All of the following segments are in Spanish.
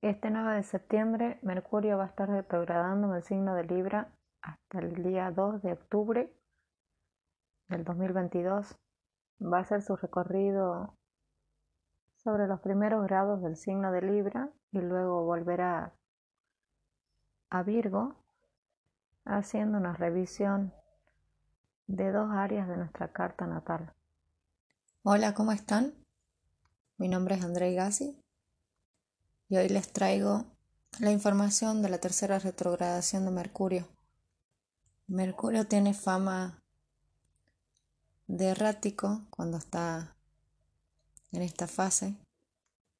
Este 9 de septiembre, Mercurio va a estar retrogradando en el signo de Libra hasta el día 2 de octubre del 2022. Va a hacer su recorrido sobre los primeros grados del signo de Libra y luego volverá a Virgo haciendo una revisión de dos áreas de nuestra carta natal. Hola, ¿cómo están? Mi nombre es André Gassi y hoy les traigo la información de la tercera retrogradación de Mercurio. Mercurio tiene fama de errático cuando está en esta fase.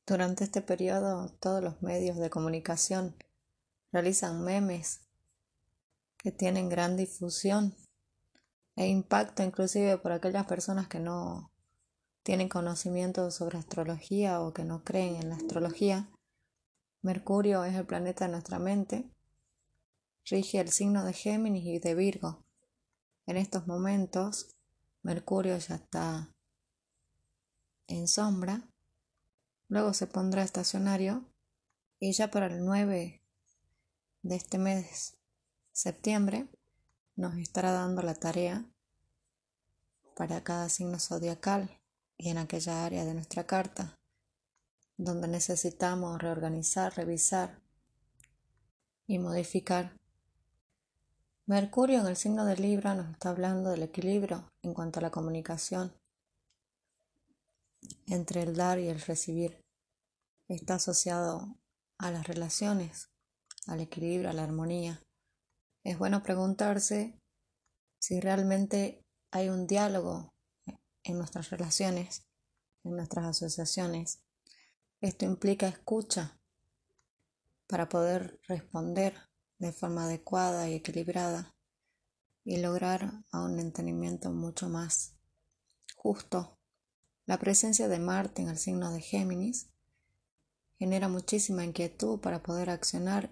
Durante este periodo todos los medios de comunicación realizan memes que tienen gran difusión e impacto inclusive por aquellas personas que no tienen conocimiento sobre astrología o que no creen en la astrología Mercurio es el planeta de nuestra mente. Rige el signo de Géminis y de Virgo. En estos momentos, Mercurio ya está en sombra. Luego se pondrá estacionario y ya para el 9 de este mes, septiembre, nos estará dando la tarea para cada signo zodiacal y en aquella área de nuestra carta donde necesitamos reorganizar, revisar y modificar. Mercurio en el signo de Libra nos está hablando del equilibrio en cuanto a la comunicación entre el dar y el recibir. Está asociado a las relaciones, al equilibrio, a la armonía. Es bueno preguntarse si realmente hay un diálogo en nuestras relaciones, en nuestras asociaciones, esto implica escucha para poder responder de forma adecuada y equilibrada y lograr un entendimiento mucho más justo. La presencia de Marte en el signo de Géminis genera muchísima inquietud para poder accionar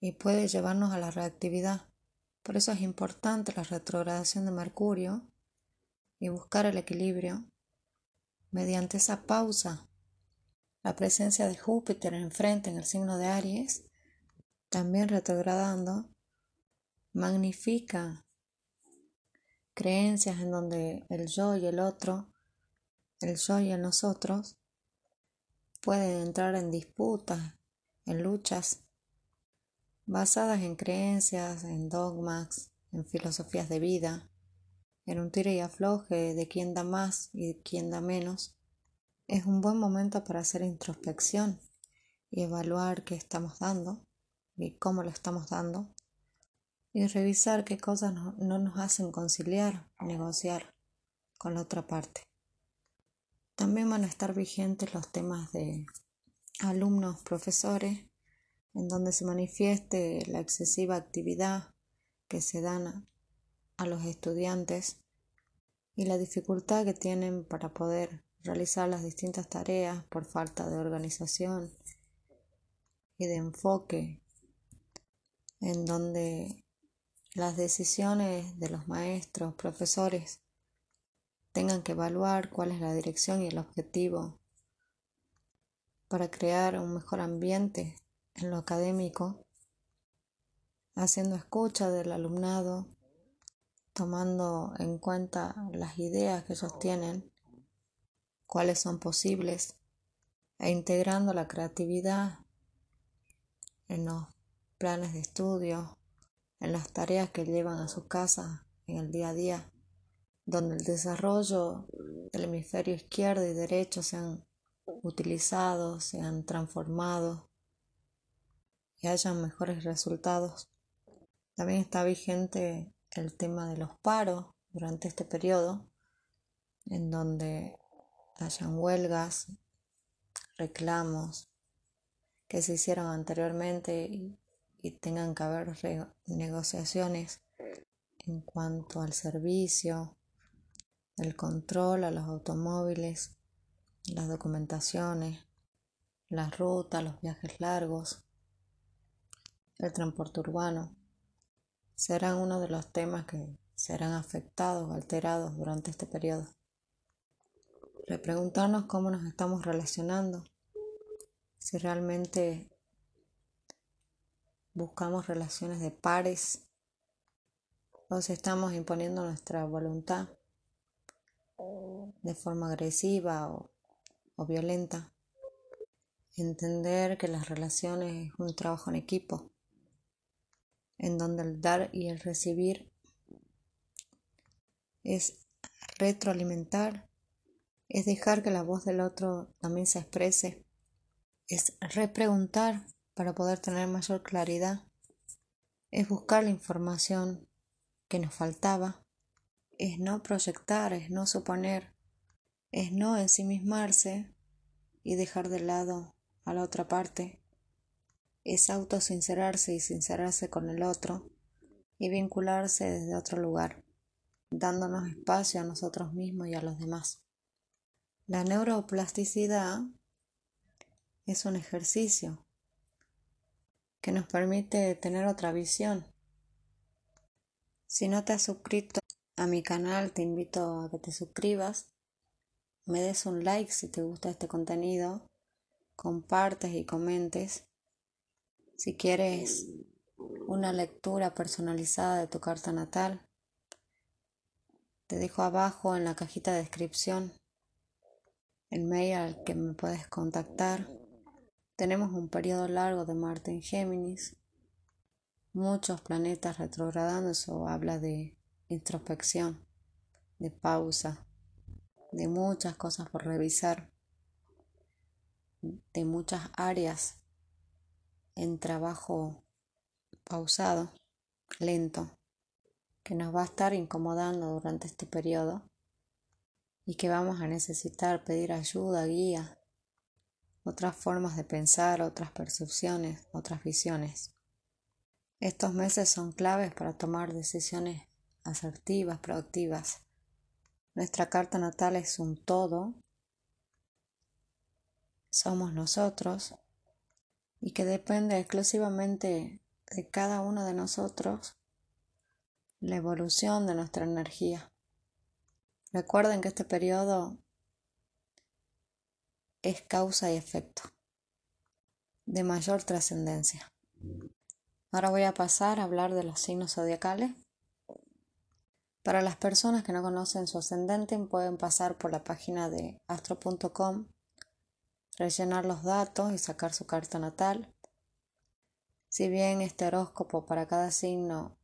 y puede llevarnos a la reactividad. Por eso es importante la retrogradación de Mercurio y buscar el equilibrio mediante esa pausa, la presencia de Júpiter enfrente en el signo de Aries, también retrogradando, magnifica creencias en donde el yo y el otro, el yo y el nosotros, pueden entrar en disputas, en luchas basadas en creencias, en dogmas, en filosofías de vida, en un tire y afloje de quién da más y quién da menos, es un buen momento para hacer introspección y evaluar qué estamos dando y cómo lo estamos dando y revisar qué cosas no, no nos hacen conciliar, negociar con la otra parte. También van a estar vigentes los temas de alumnos, profesores, en donde se manifieste la excesiva actividad que se dan a los estudiantes y la dificultad que tienen para poder realizar las distintas tareas por falta de organización y de enfoque, en donde las decisiones de los maestros, profesores, tengan que evaluar cuál es la dirección y el objetivo para crear un mejor ambiente en lo académico, haciendo escucha del alumnado tomando en cuenta las ideas que ellos tienen, cuáles son posibles, e integrando la creatividad en los planes de estudio, en las tareas que llevan a su casa en el día a día, donde el desarrollo del hemisferio izquierdo y derecho sean utilizados, sean transformados y hayan mejores resultados. También está vigente el tema de los paros durante este periodo, en donde hayan huelgas, reclamos que se hicieron anteriormente y, tengan que haber negociaciones en cuanto al servicio, el control a los automóviles, las documentaciones, las rutas, los viajes largos, el transporte urbano serán uno de los temas que serán afectados o alterados durante este periodo. Repreguntarnos cómo nos estamos relacionando, si realmente buscamos relaciones de pares o si estamos imponiendo nuestra voluntad de forma agresiva o, o violenta. Entender que las relaciones es un trabajo en equipo, en donde el dar y el recibir es retroalimentar, es dejar que la voz del otro también se exprese, es repreguntar para poder tener mayor claridad, es buscar la información que nos faltaba, es no proyectar, es no suponer, es no ensimismarse y dejar de lado a la otra parte, es autosincerarse y sincerarse con el otro y vincularse desde otro lugar, dándonos espacio a nosotros mismos y a los demás. La neuroplasticidad es un ejercicio que nos permite tener otra visión. Si no te has suscrito a mi canal, te invito a que te suscribas, me des un like si te gusta este contenido compartes y comentes. Si quieres una lectura personalizada de tu carta natal, te dejo abajo en la cajita de descripción el mail al que me puedes contactar. Tenemos un periodo largo de Marte en Géminis, muchos planetas retrogradando, eso habla de introspección, de pausa, de muchas cosas por revisar de muchas áreas en trabajo pausado, lento, que nos va a estar incomodando durante este periodo y que vamos a necesitar pedir ayuda, guía, otras formas de pensar, otras percepciones, otras visiones. Estos meses son claves para tomar decisiones asertivas, productivas. Nuestra carta natal es un todo somos nosotros y que depende exclusivamente de cada uno de nosotros la evolución de nuestra energía. Recuerden que este periodo es causa y efecto de mayor trascendencia. Ahora voy a pasar a hablar de los signos zodiacales. Para las personas que no conocen su ascendente pueden pasar por la página de astro.com rellenar los datos y sacar su carta natal. Si bien este horóscopo para cada signo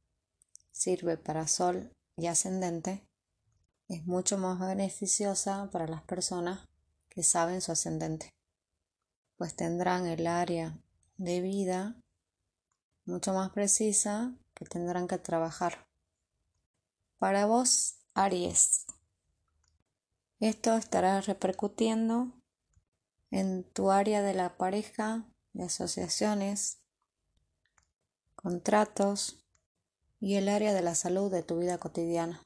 sirve para sol y ascendente, es mucho más beneficiosa para las personas que saben su ascendente, pues tendrán el área de vida mucho más precisa que tendrán que trabajar. Para vos, Aries, esto estará repercutiendo en tu área de la pareja, de asociaciones, contratos y el área de la salud de tu vida cotidiana.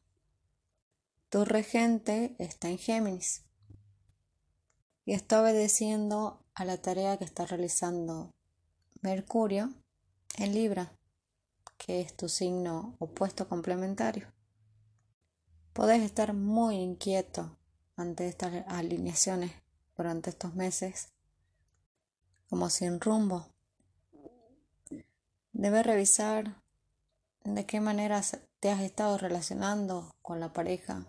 Tu regente está en Géminis y está obedeciendo a la tarea que está realizando Mercurio en Libra, que es tu signo opuesto complementario. Podés estar muy inquieto ante estas alineaciones durante estos meses, como sin rumbo. Debes revisar de qué manera te has estado relacionando con la pareja,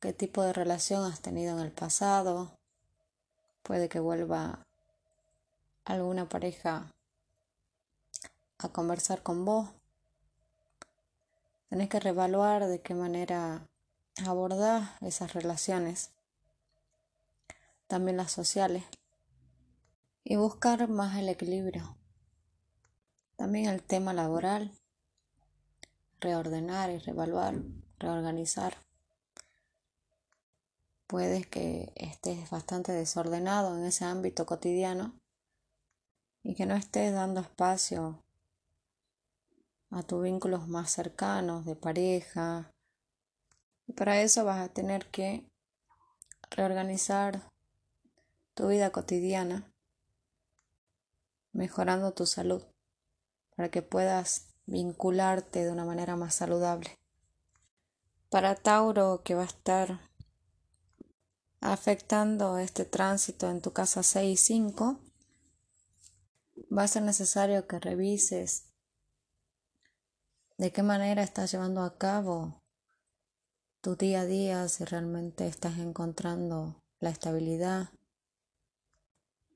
qué tipo de relación has tenido en el pasado. Puede que vuelva alguna pareja a conversar con vos. Tenés que reevaluar de qué manera abordar esas relaciones también las sociales, y buscar más el equilibrio. También el tema laboral, reordenar y reevaluar, reorganizar. Puedes que estés bastante desordenado en ese ámbito cotidiano y que no estés dando espacio a tus vínculos más cercanos de pareja. Y para eso vas a tener que reorganizar tu vida cotidiana, mejorando tu salud, para que puedas vincularte de una manera más saludable. Para Tauro, que va a estar afectando este tránsito en tu casa 6 y 5, va a ser necesario que revises de qué manera estás llevando a cabo tu día a día, si realmente estás encontrando la estabilidad,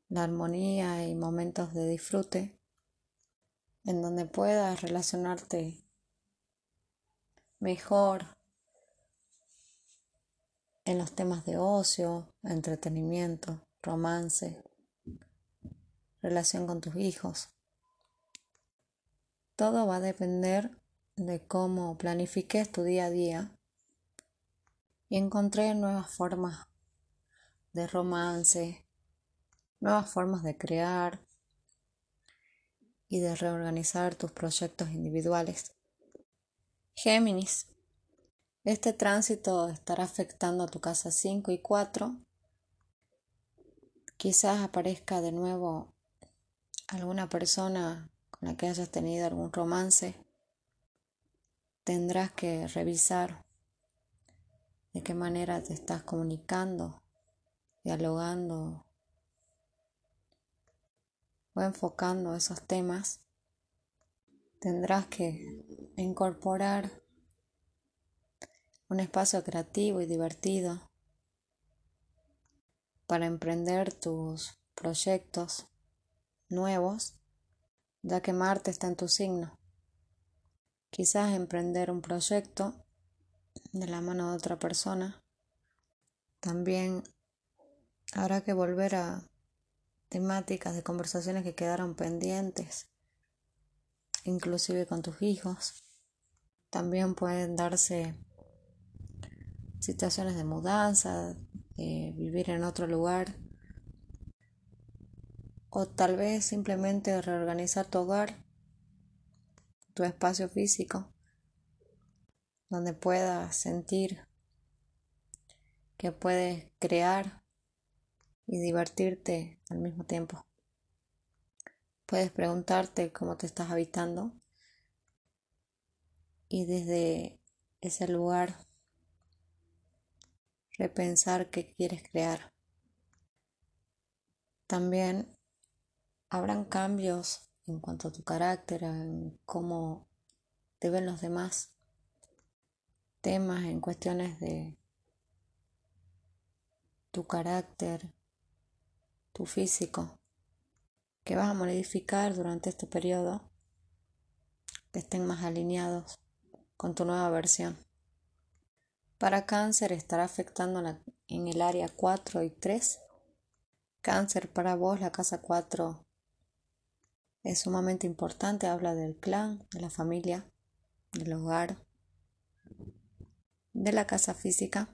la armonía y momentos de disfrute en donde puedas relacionarte mejor en los temas de ocio, entretenimiento, romance, relación con tus hijos. Todo va a depender de cómo planifiques tu día a día y encontré nuevas formas de romance, nuevas formas de crear y de reorganizar tus proyectos individuales. Géminis. Este tránsito estará afectando a tu casa 5 y 4. Quizás aparezca de nuevo alguna persona con la que hayas tenido algún romance. Tendrás que revisar de qué manera te estás comunicando, dialogando o enfocando esos temas. Tendrás que incorporar un espacio creativo y divertido para emprender tus proyectos nuevos, ya que Marte está en tu signo. Quizás emprender un proyecto de la mano de otra persona. También habrá que volver a temáticas de conversaciones que quedaron pendientes, inclusive con tus hijos. También pueden darse situaciones de mudanza, vivir en otro lugar o tal vez simplemente reorganizar tu hogar, tu espacio físico, donde puedas sentir que puedes crear y divertirte al mismo tiempo. Puedes preguntarte cómo te estás habitando y desde ese lugar repensar qué quieres crear. También habrán cambios en cuanto a tu carácter, en cómo te ven los demás, temas en cuestiones de tu carácter, tu físico, que vas a modificar durante este periodo, que estén más alineados con tu nueva versión. Para cáncer estará afectando en el área 4 y 3. Cáncer para vos, la casa 4 es sumamente importante, habla del clan, de la familia, del hogar, de la casa física.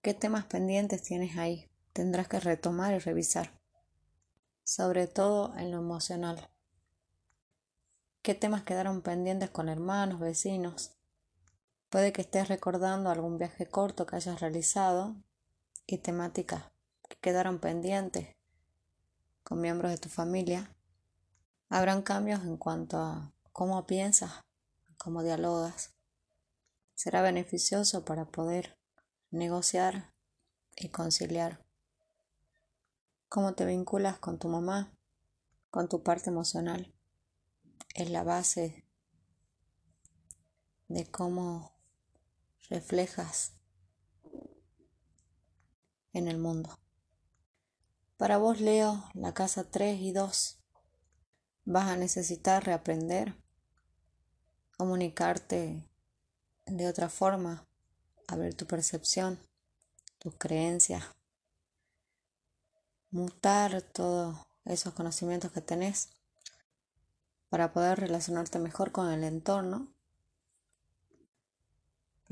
¿Qué temas pendientes tienes ahí? Tendrás que retomar y revisar, sobre todo en lo emocional. ¿Qué temas quedaron pendientes con hermanos, vecinos, Puede que estés recordando algún viaje corto que hayas realizado y temáticas que quedaron pendientes con miembros de tu familia. Habrán cambios en cuanto a cómo piensas, cómo dialogas. Será beneficioso para poder negociar y conciliar. Cómo te vinculas con tu mamá, con tu parte emocional. Es la base de cómo reflejas en el mundo. Para vos, Leo, la casa 3 y 2, vas a necesitar reaprender, comunicarte de otra forma, abrir tu percepción, tus creencias, mutar todos esos conocimientos que tenés para poder relacionarte mejor con el entorno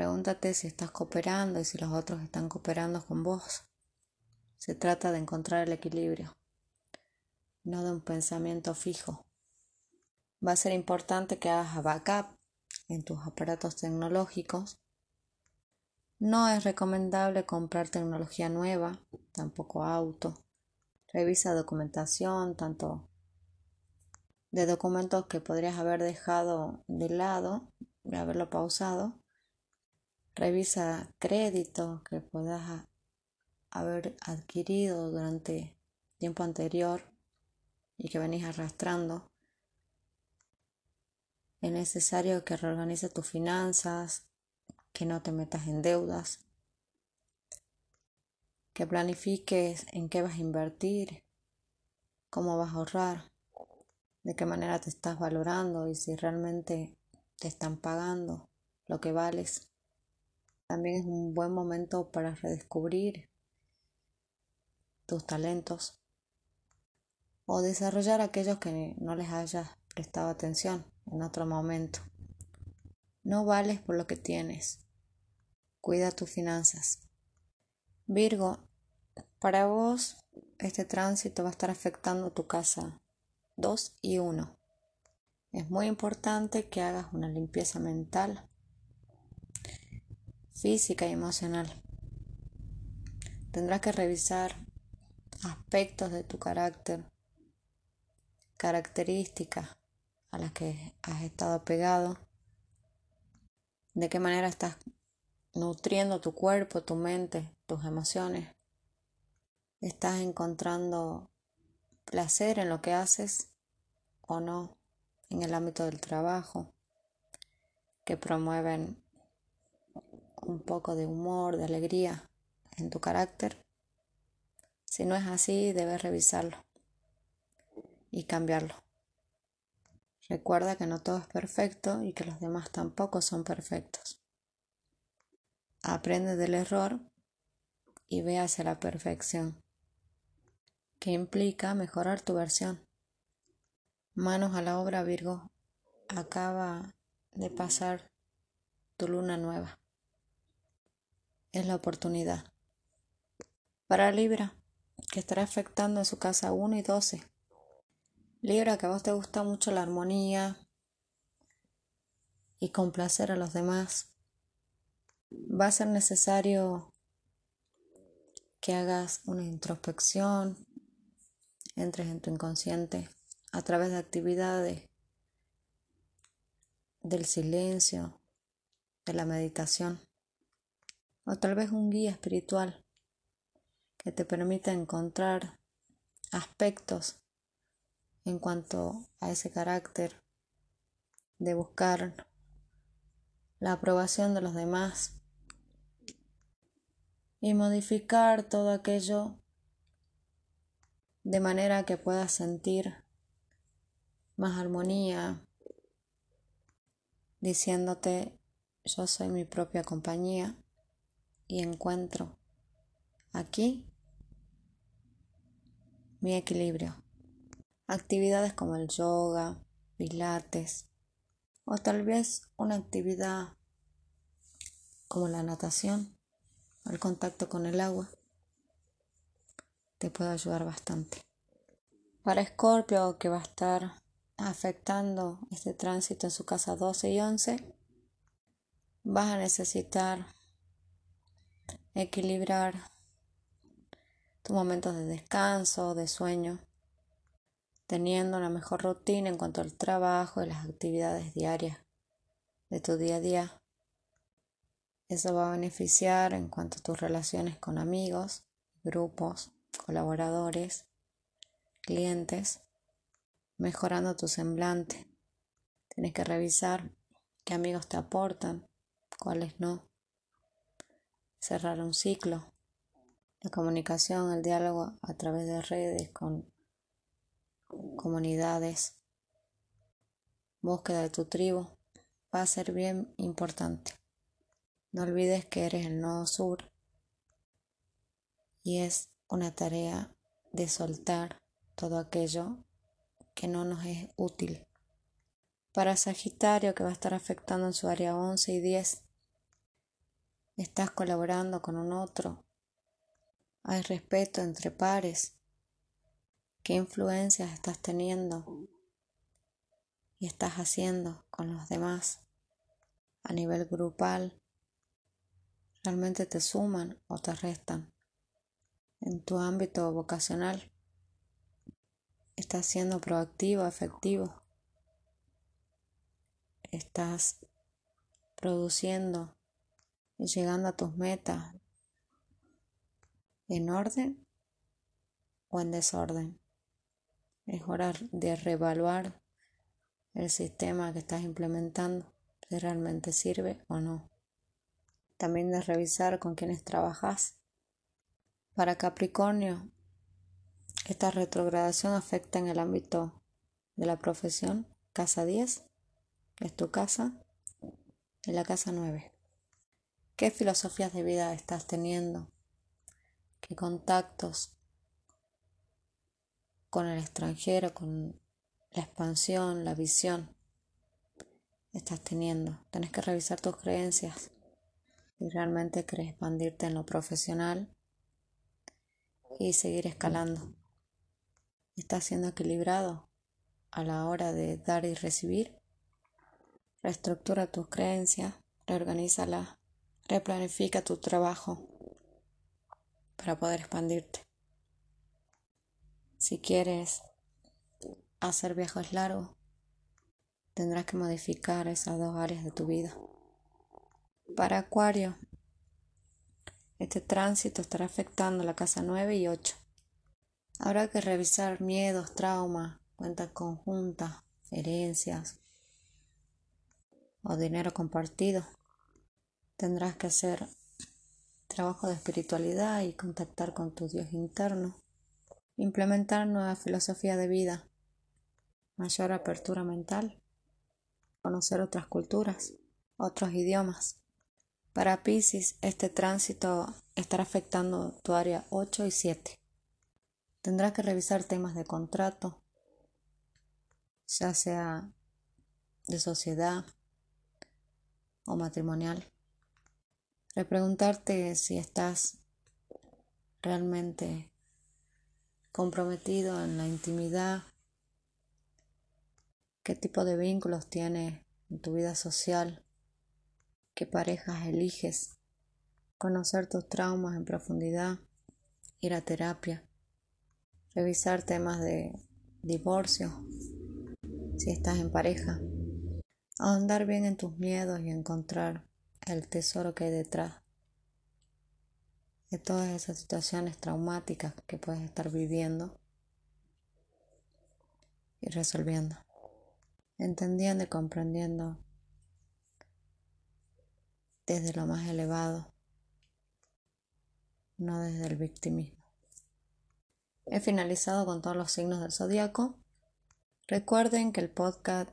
Pregúntate si estás cooperando y si los otros están cooperando con vos. Se trata de encontrar el equilibrio, no de un pensamiento fijo. Va a ser importante que hagas backup en tus aparatos tecnológicos. No es recomendable comprar tecnología nueva, tampoco auto. Revisa documentación, tanto de documentos que podrías haber dejado de lado, de haberlo pausado, Revisa crédito que puedas haber adquirido durante tiempo anterior y que venís arrastrando. Es necesario que reorganices tus finanzas, que no te metas en deudas, que planifiques en qué vas a invertir, cómo vas a ahorrar, de qué manera te estás valorando y si realmente te están pagando lo que vales. También es un buen momento para redescubrir tus talentos o desarrollar aquellos que no les hayas prestado atención en otro momento. No vales por lo que tienes. Cuida tus finanzas. Virgo, para vos este tránsito va a estar afectando tu casa 2 y 1. Es muy importante que hagas una limpieza mental, física y emocional. Tendrás que revisar aspectos de tu carácter, características a las que has estado pegado, de qué manera estás nutriendo tu cuerpo, tu mente, tus emociones. ¿Estás encontrando placer en lo que haces o no en el ámbito del trabajo? Que promueven un poco de humor, de alegría en tu carácter. Si no es así, debes revisarlo y cambiarlo. Recuerda que no todo es perfecto y que los demás tampoco son perfectos. Aprende del error y ve hacia la perfección, que implica mejorar tu versión. Manos a la obra, Virgo. Acaba de pasar tu luna nueva. Es la oportunidad. Para Libra, que estará afectando en su casa 1 y 12. Libra, que a vos te gusta mucho la armonía y complacer a los demás va a ser necesario que hagas una introspección, entres en tu inconsciente a través de actividades del silencio, de la meditación, o tal vez un guía espiritual que te permita encontrar aspectos en cuanto a ese carácter de buscar la aprobación de los demás y modificar todo aquello de manera que puedas sentir más armonía, diciéndote yo soy mi propia compañía y encuentro aquí mi equilibrio. Actividades como el yoga, pilates o tal vez una actividad como la natación el contacto con el agua te puede ayudar bastante. Para Escorpio, que va a estar afectando este tránsito en su casa 12 y 11, vas a necesitar equilibrar tus momentos de descanso, de sueño, teniendo una mejor rutina en cuanto al trabajo y las actividades diarias de tu día a día eso va a beneficiar en cuanto a tus relaciones con amigos, grupos, colaboradores, clientes, mejorando tu semblante. Tienes que revisar qué amigos te aportan, cuáles no. Cerrar un ciclo. La comunicación, el diálogo a través de redes con comunidades, búsqueda de tu tribu, va a ser bien importante. No olvides que eres el nodo sur y es una tarea de soltar todo aquello que no nos es útil. Para Sagitario, que va a estar afectando en su área 11 y 10, estás colaborando con un otro. Hay respeto entre pares. ¿Qué influencias estás teniendo y estás haciendo con los demás a nivel grupal? realmente te suman o te restan. En tu ámbito vocacional, estás siendo proactivo, efectivo. Estás produciendo y llegando a tus metas. en orden o en desorden. Es hora de reevaluar el sistema que estás implementando, si realmente sirve o no. También de revisar con quienes trabajas. Para Capricornio, esta retrogradación afecta en el ámbito de la profesión, casa 10, que es tu casa, y la casa 9. ¿Qué filosofías de vida estás teniendo? ¿Qué contactos con el extranjero, con la expansión, la visión estás teniendo? Tienes que revisar tus creencias si realmente quieres expandirte en lo profesional y seguir escalando. ¿Estás siendo equilibrado a la hora de dar y recibir? Reestructura tus creencias, reorganízalas, replanifica tu trabajo para poder expandirte. Si quieres hacer viajes largos, tendrás que modificar esas dos áreas de tu vida. Para Acuario, este tránsito estará afectando la casa 9 y 8. Habrá que revisar miedos, traumas, cuentas conjuntas, herencias o dinero compartido. Tendrás que hacer trabajo de espiritualidad y contactar con tu Dios interno. Implementar nueva filosofía de vida, mayor apertura mental, conocer otras culturas, otros idiomas. Para Pisces, este tránsito estará afectando tu área 8 y 7. Tendrás que revisar temas de contrato, ya sea de sociedad o matrimonial. Repreguntarte si estás realmente comprometido en la intimidad, qué tipo de vínculos tienes en tu vida social, qué parejas eliges, conocer tus traumas en profundidad, ir a terapia revisar temas de divorcio, si estás en pareja, ahondar bien en tus miedos y encontrar el tesoro que hay detrás de todas esas situaciones traumáticas que puedes estar viviendo y resolviendo, entendiendo y comprendiendo desde lo más elevado, no desde el victimismo. He finalizado con todos los signos del zodiaco. Recuerden que el podcast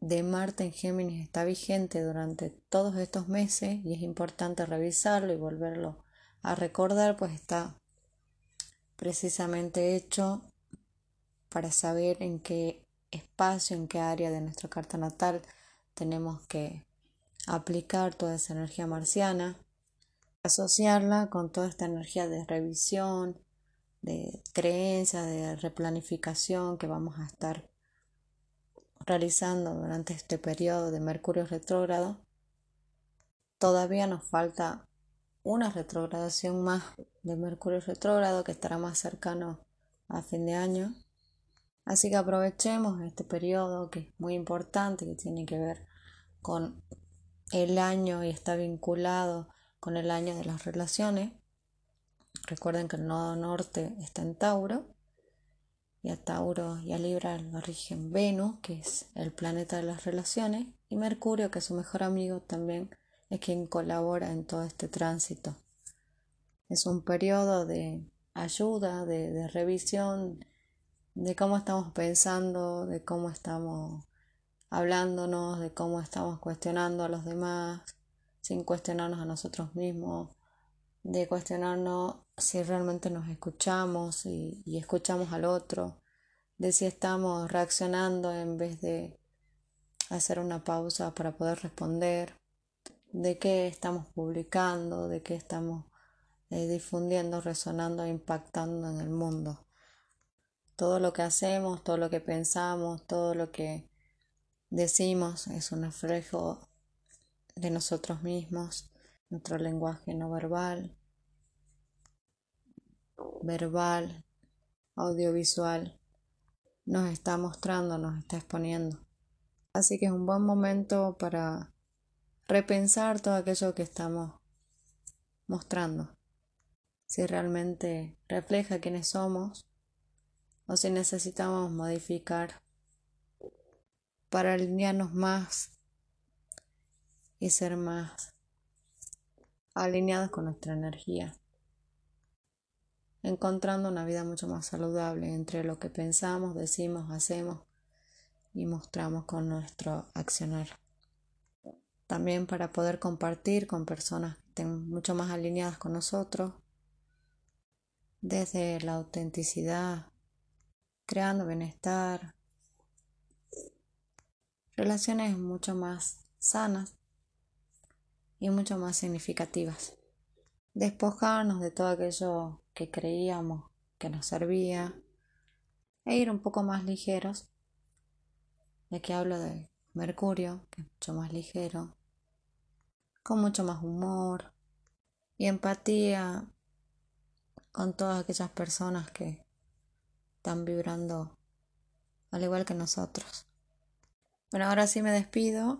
de Marte en Géminis está vigente durante todos estos meses y es importante revisarlo y volverlo a recordar, pues está precisamente hecho para saber en qué espacio, en qué área de nuestra carta natal tenemos que aplicar toda esa energía marciana, asociarla con toda esta energía de revisión, de creencia, de replanificación que vamos a estar realizando durante este periodo de Mercurio retrógrado, todavía nos falta una retrogradación más de Mercurio retrógrado que estará más cercano a fin de año. Así que aprovechemos este periodo que es muy importante, que tiene que ver con el año y está vinculado con el año de las relaciones Recuerden que el nodo norte está en Tauro y a Tauro y a Libra lo rigen Venus, que es el planeta de las relaciones, y Mercurio, que es su mejor amigo, también es quien colabora en todo este tránsito. Es un periodo de ayuda, de, de revisión, de cómo estamos pensando, de cómo estamos hablándonos, de cómo estamos cuestionando a los demás, sin cuestionarnos a nosotros mismos, de cuestionarnos si realmente nos escuchamos y, escuchamos al otro, de si estamos reaccionando en vez de hacer una pausa para poder responder, de qué estamos publicando, de qué estamos eh, difundiendo, resonando impactando en el mundo. Todo lo que hacemos, todo lo que pensamos, todo lo que decimos es un reflejo de nosotros mismos, nuestro lenguaje no verbal, verbal, audiovisual, nos está mostrando, nos está exponiendo. Así que es un buen momento para repensar todo aquello que estamos mostrando. si realmente refleja quiénes somos o si necesitamos modificar para alinearnos más y ser más alineados con nuestra energía, encontrando una vida mucho más saludable entre lo que pensamos, decimos, hacemos y mostramos con nuestro accionar. También para poder compartir con personas que estén mucho más alineadas con nosotros, desde la autenticidad, creando bienestar, relaciones mucho más sanas y mucho más significativas. Despojarnos de todo aquello que creíamos que nos servía e ir un poco más ligeros, ya que hablo de Mercurio, que es mucho más ligero, con mucho más humor y empatía con todas aquellas personas que están vibrando al igual que nosotros. Bueno, ahora sí me despido.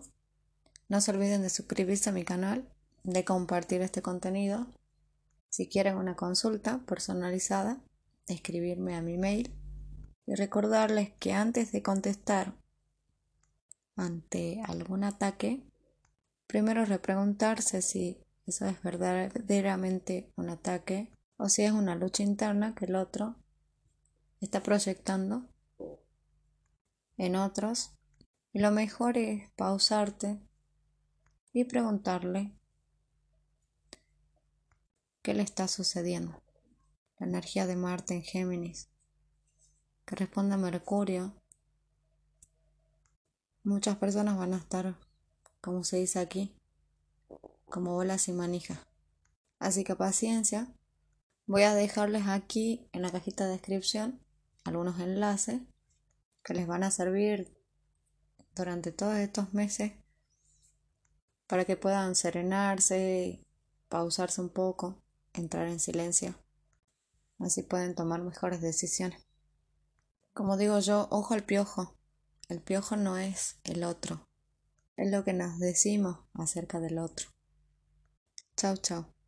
No se olviden de suscribirse a mi canal, de compartir este contenido. Si quieren una consulta personalizada, escribirme a mi mail y recordarles que antes de contestar ante algún ataque, primero repreguntarse si eso es verdaderamente un ataque o si es una lucha interna que el otro está proyectando en otros. Y lo mejor es pausarte y preguntarle qué le está sucediendo. La energía de Marte en Géminis, que responde Mercurio. Muchas personas van a estar, como se dice aquí, como bolas y manijas. Así que paciencia. Voy a dejarles aquí en la cajita de descripción algunos enlaces que les van a servir durante todos estos meses para que puedan serenarse, pausarse un poco, entrar en silencio. Así pueden tomar mejores decisiones. Como digo yo, ojo al piojo. El piojo no es el otro, es lo que nos decimos acerca del otro. Chao, chao.